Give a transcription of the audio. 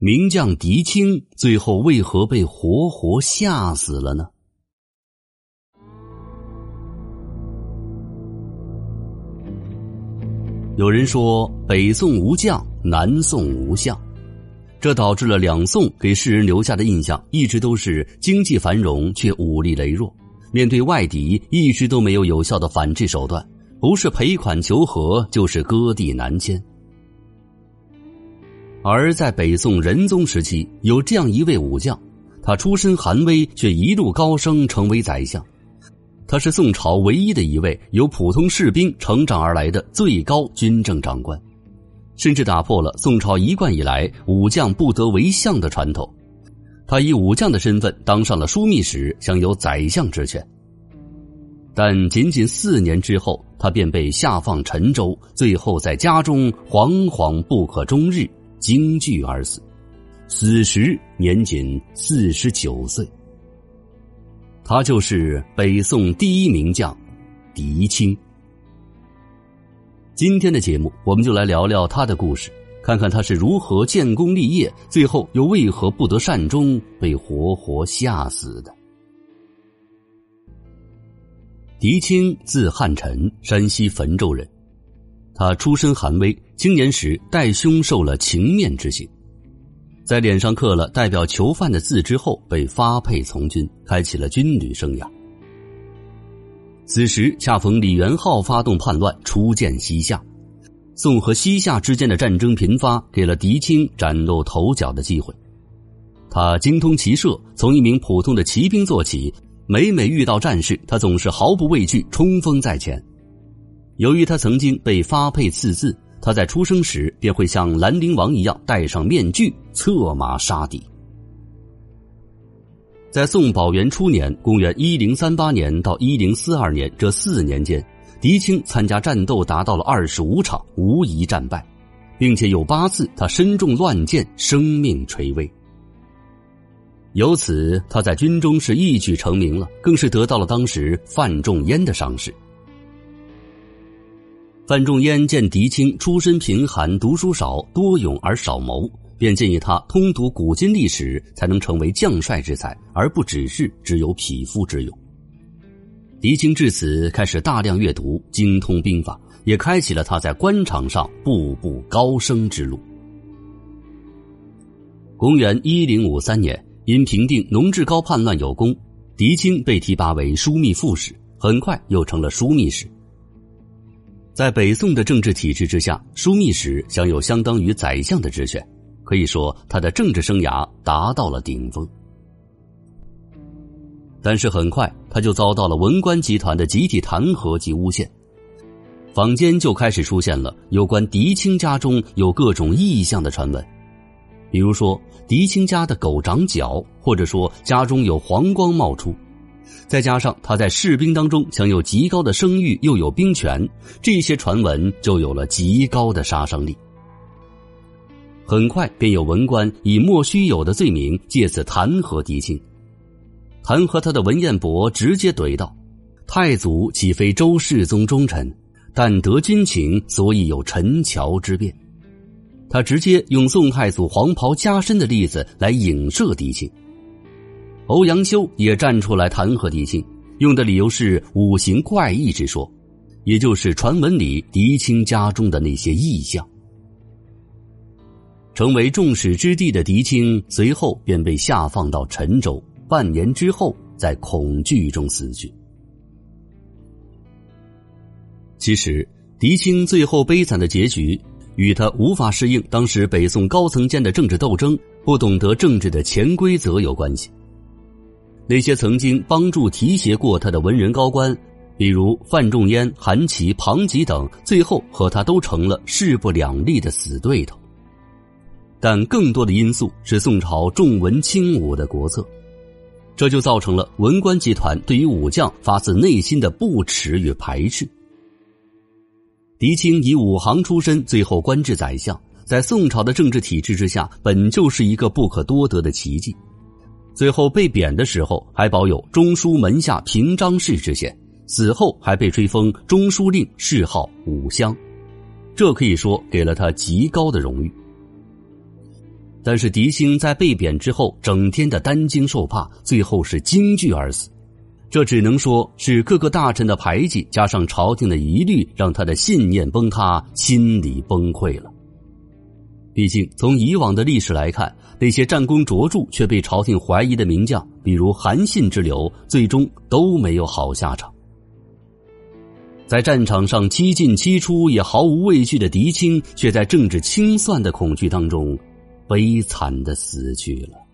名将狄青最后为何被活活吓死了呢？有人说北宋无将，南宋无相，这导致了两宋给世人留下的印象一直都是经济繁荣却武力羸弱，面对外敌一直都没有有效的反制手段，不是赔款求和，就是割地南迁。而在北宋仁宗时期，有这样一位武将，他出身寒微，却一路高升，成为宰相。他是宋朝唯一的一位由普通士兵成长而来的最高军政长官，甚至打破了宋朝一贯以来武将不得为相的传统。他以武将的身份当上了枢密使，享有宰相之权。但仅仅四年之后，他便被下放陈州，最后在家中惶惶不可终日。惊惧而死，死时年仅四十九岁。他就是北宋第一名将狄青。今天的节目，我们就来聊聊他的故事，看看他是如何建功立业，最后又为何不得善终，被活活吓死的。狄青字汉臣，山西汾州人。他出身寒微，青年时带兄受了情面之刑，在脸上刻了代表囚犯的字之后，被发配从军，开启了军旅生涯。此时恰逢李元昊发动叛乱，初见西夏，宋和西夏之间的战争频发，给了狄青崭露头角的机会。他精通骑射，从一名普通的骑兵做起，每每遇到战事，他总是毫不畏惧，冲锋在前。由于他曾经被发配赐字，他在出生时便会像兰陵王一样戴上面具，策马杀敌。在宋宝元初年（公元一零三八年到一零四二年）这四年间，狄青参加战斗达到了二十五场，无一战败，并且有八次他身中乱箭，生命垂危。由此，他在军中是一举成名了，更是得到了当时范仲淹的赏识。范仲淹见狄青出身贫寒，读书少，多勇而少谋，便建议他通读古今历史，才能成为将帅之才，而不只是只有匹夫之勇。狄青至此开始大量阅读，精通兵法，也开启了他在官场上步步高升之路。公元一零五三年，因平定农志高叛乱有功，狄青被提拔为枢密副使，很快又成了枢密使。在北宋的政治体制之下，枢密使享有相当于宰相的职权，可以说他的政治生涯达到了顶峰。但是很快他就遭到了文官集团的集体弹劾及诬陷，坊间就开始出现了有关狄青家中有各种异象的传闻，比如说狄青家的狗长角，或者说家中有黄光冒出。再加上他在士兵当中享有极高的声誉，又有兵权，这些传闻就有了极高的杀伤力。很快便有文官以莫须有的罪名借此弹劾狄青。弹劾他的文彦博直接怼道：“太祖岂非周世宗忠臣？但得军情，所以有陈桥之变。”他直接用宋太祖黄袍加身的例子来影射狄青。欧阳修也站出来弹劾狄青，用的理由是五行怪异之说，也就是传闻里狄青家中的那些异象。成为众矢之的的狄青，随后便被下放到陈州，半年之后在恐惧中死去。其实，狄青最后悲惨的结局，与他无法适应当时北宋高层间的政治斗争，不懂得政治的潜规则有关系。那些曾经帮助提携过他的文人高官，比如范仲淹、韩琦、庞吉等，最后和他都成了势不两立的死对头。但更多的因素是宋朝重文轻武的国策，这就造成了文官集团对于武将发自内心的不耻与排斥。狄青以武行出身，最后官至宰相，在宋朝的政治体制之下，本就是一个不可多得的奇迹。最后被贬的时候，还保有中书门下平章事之衔；死后还被追封中书令，谥号武襄，这可以说给了他极高的荣誉。但是狄青在被贬之后，整天的担惊受怕，最后是惊惧而死。这只能说是各个大臣的排挤，加上朝廷的疑虑，让他的信念崩塌，心理崩溃了。毕竟从以往的历史来看，那些战功卓著却被朝廷怀疑的名将，比如韩信之流，最终都没有好下场。在战场上七进七出也毫无畏惧的狄青，却在政治清算的恐惧当中，悲惨的死去了。